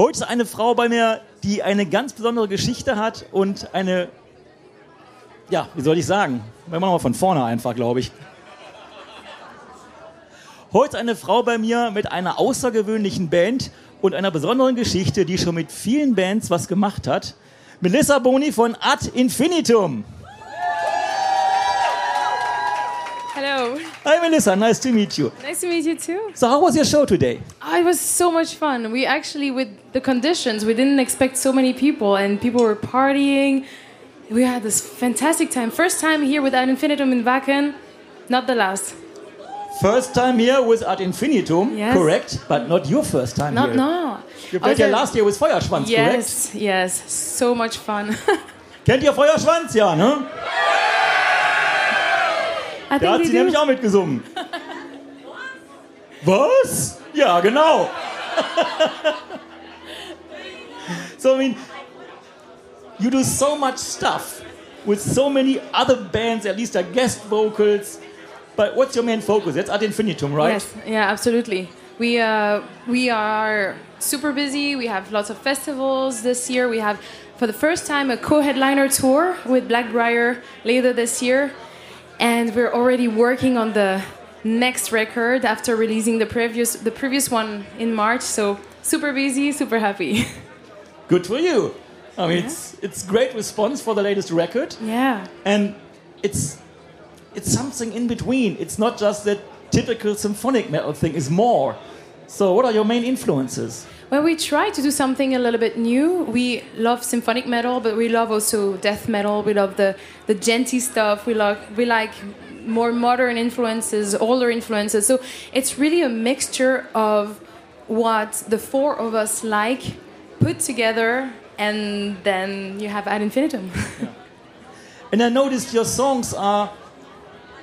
Heute ist eine Frau bei mir, die eine ganz besondere Geschichte hat und eine, ja, wie soll ich sagen? Wir machen mal von vorne einfach, glaube ich. Heute ist eine Frau bei mir mit einer außergewöhnlichen Band und einer besonderen Geschichte, die schon mit vielen Bands was gemacht hat. Melissa Boni von Ad Infinitum. Hello. Hi Melissa, nice to meet you. Nice to meet you too. So how was your show today? Oh, it was so much fun. We actually, with the conditions, we didn't expect so many people, and people were partying. We had this fantastic time. First time here with Ad Infinitum in Wacken, not the last. First time here with Ad Infinitum, Yes. correct? But not your first time Not here. no. You played here last year with Feuerschwanz, correct? Yes, yes, so much fun. Kennt ihr Feuerschwanz? Ja, ne? I Da hat sie they nämlich do. auch mitgesungen. Was? Ja, genau. so, I mean, you do so much stuff with so many other bands, at least are guest vocals. But what's your main focus? That's Ad Infinitum, right? Yes, yeah, absolutely. We uh, we are super busy. We have lots of festivals this year. We have, for the first time, a co-headliner tour with Blackbriar later this year, and we're already working on the next record after releasing the previous the previous one in March. So super busy, super happy. Good for you. I mean, it's it's great response for the latest record. yeah. and it's it's something in between. It's not just that typical symphonic metal thing. Is more. So, what are your main influences? Well, we try to do something a little bit new. We love symphonic metal, but we love also death metal. We love the the djenty stuff. We like we like more modern influences, older influences. So it's really a mixture of what the four of us like put together, and then you have ad infinitum. And I noticed your songs are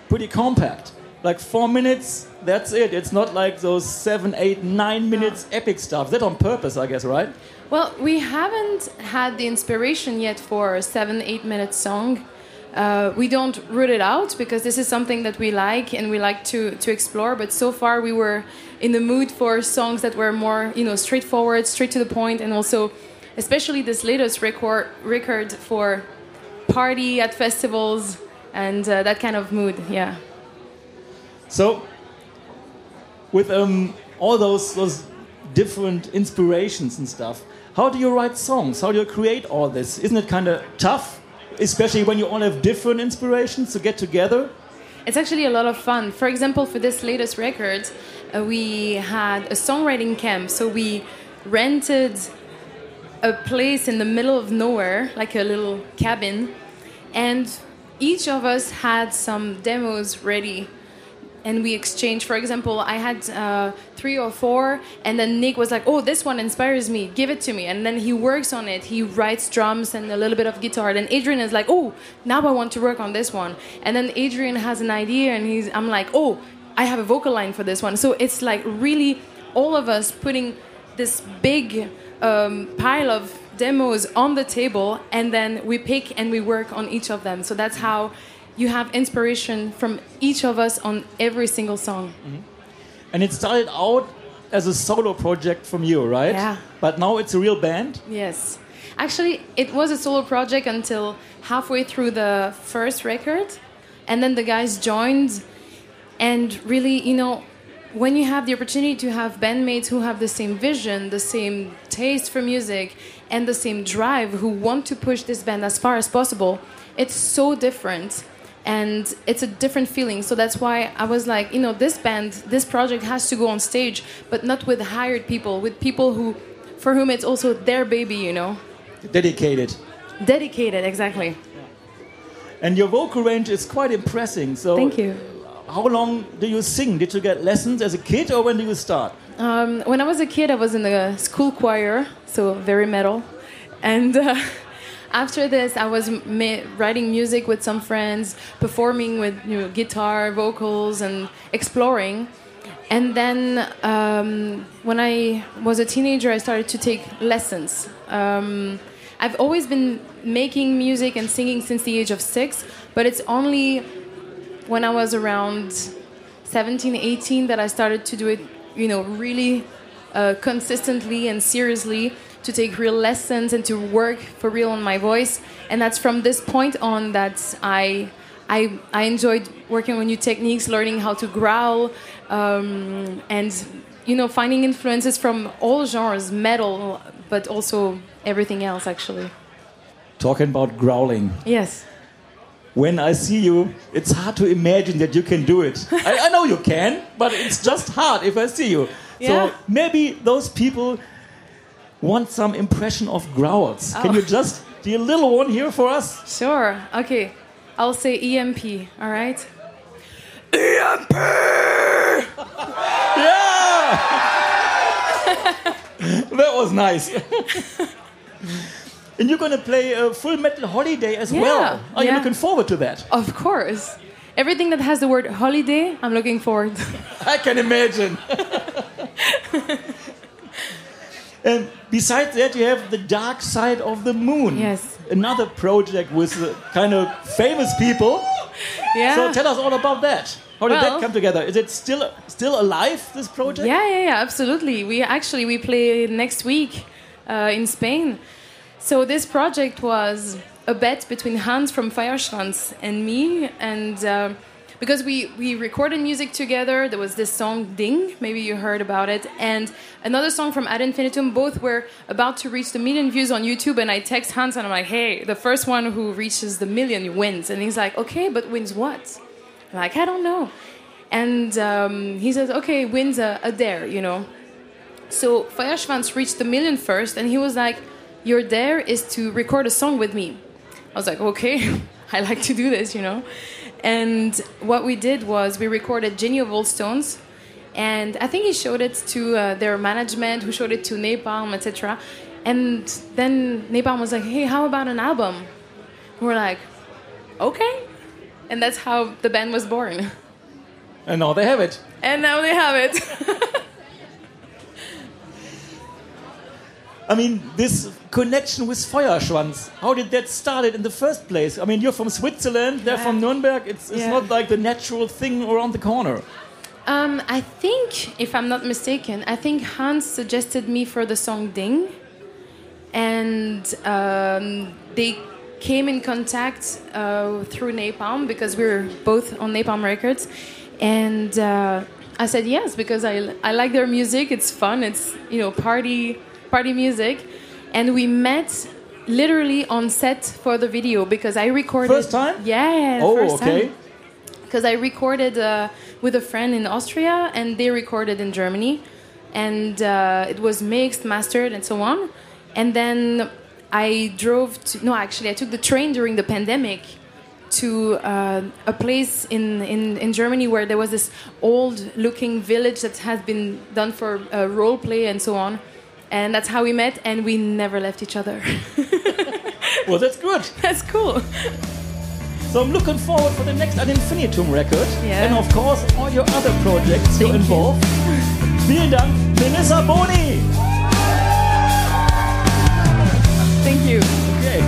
pretty compact. Like four minutes, that's it. It's not like those seven, eight, nine minutes epic stuff. That on purpose, I guess, right? Well, we haven't had the inspiration yet for a seven, eight minute song. Uh, we don't root it out because this is something that we like and we like to, to explore. But so far, we were in the mood for songs that were more, you know, straightforward, straight to the point, and also, especially this latest record record for party at festivals and uh, that kind of mood. Yeah. So, with um, all those those different inspirations and stuff, how do you write songs? How do you create all this? Isn't it kind of tough, especially when you all have different inspirations to get together? It's actually a lot of fun. For example, for this latest record, uh, we had a songwriting camp. So we rented a place in the middle of nowhere, like a little cabin, and each of us had some demos ready. And we exchanged. For example, I had uh, three or four, and then Nick was like, "Oh, this one inspires me. Give it to me." And then he works on it. He writes drums and a little bit of guitar. Then Adrian is like, "Oh, now I want to work on this one." And then Adrian has an idea, and he's I'm like, "Oh, I have a vocal line for this one." So it's like really all of us putting this big um, pile of demos on the table, and then we pick and we work on each of them. So that's how you have inspiration from each of us on every single song. Mm-hmm. And it started out as a solo project from you, right? Yeah. But now it's a real band. Yes. Actually, it was a solo project until halfway through the first record. And then the guys joined. And really, you know, when you have the opportunity to have bandmates who have the same vision, the same taste for music, and the same drive, who want to push this band as far as possible, it's so different. And it's a different feeling. So that's why I was like, you know, this band, this project has to go on stage, but not with hired people, with people who, for whom it's also their baby, you know? Dedicated. Dedicated, exactly. And your vocal range is quite impressive. So Thank you. How long do you sing? Did you get lessons as a kid or when do you start? Um, when I was a kid, I was in the school choir, so very metal. And uh, after this, I was writing music with some friends, performing with you know, guitar, vocals, and exploring. And then um, when I was a teenager, I started to take lessons. Um, I've always been making music and singing since the age of six, but it's only when I was around 17, 18 that I started to do it, you know, really uh, consistently and seriously to take real lessons and to work for real on my voice. And that's from this point on that I. I, I enjoyed working on new techniques, learning how to growl, um, and you know, finding influences from all genres, metal, but also everything else, actually. Talking about growling. Yes. When I see you, it's hard to imagine that you can do it. I, I know you can, but it's just hard if I see you. Yeah. So maybe those people want some impression of growls. Can Oh. you just do a little one here for us? Sure. Okay. I'll say EMP, all right? EMP! yeah! that was nice. and you're gonna play a full metal holiday as Yeah, well. Are you looking forward to that? Of course. Everything that has the word holiday, I'm looking forward. I can imagine. and besides that, you have the Dark Side of the Moon. Yes. Another project with uh, kind of famous people. yeah. So tell us all about that. How did that come together? Is it still still alive? This project? Yeah, yeah, yeah, absolutely. We actually we play next week uh, in Spain. So this project was a bet between Hans from Feuerschwanz and me, and uh, because we we recorded music together, there was this song "Ding." Maybe you heard about it, and another song from Ad Infinitum. Both were about to reach the million views on YouTube, and I text Hans and I'm like, "Hey, the first one who reaches the million wins," and he's like, "Okay, but wins what?" I'm like, I don't know. And um, he says, okay, wins a, a dare, you know. So Feuerschwanz reached the million first, and he was like, your dare is to record a song with me. I was like, okay, I like to do this, you know. And what we did was we recorded Jenny of Old Stones, and I think he showed it to uh, their management, who showed it to Napalm, etc. And then Napalm was like, hey, how about an album? We're like, okay. And that's how the band was born. And now they have it. And now they have it. I mean, this connection with Feuerschwanz, how did that started in the first place? I mean, you're from Switzerland, they're Yeah. from Nuremberg. It's, it's Yeah. not like the natural thing around the corner. um, I think, if I'm not mistaken, I think Hans suggested me for the song Ding. And um, they came in contact uh, through Napalm because we were both on Napalm Records. And uh, I said yes because I, I like their music. It's fun. It's, you know, party, party music. And we met literally on set for the video because I recorded. First time? Yeah. oh, first okay. because I recorded uh, with a friend in Austria and they recorded in Germany, and uh, it was mixed, mastered, and so on. And then I drove to no, actually, I took the train during the pandemic to uh, a place in, in, in Germany where there was this old-looking village that has been done for uh, role play and so on. And that's how we met, and we never left each other. Well, that's good. that's cool. So I'm looking forward for the next Ad Infinitum record. Yeah. And of course, all your other projects you're Thank you. involved. Vielen Dank, Melissa Boni. Thank you. Okay.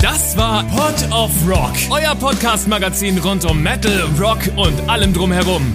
Das war Pod of Rock, euer Podcast-Magazin rund um Metal, Rock und allem drumherum.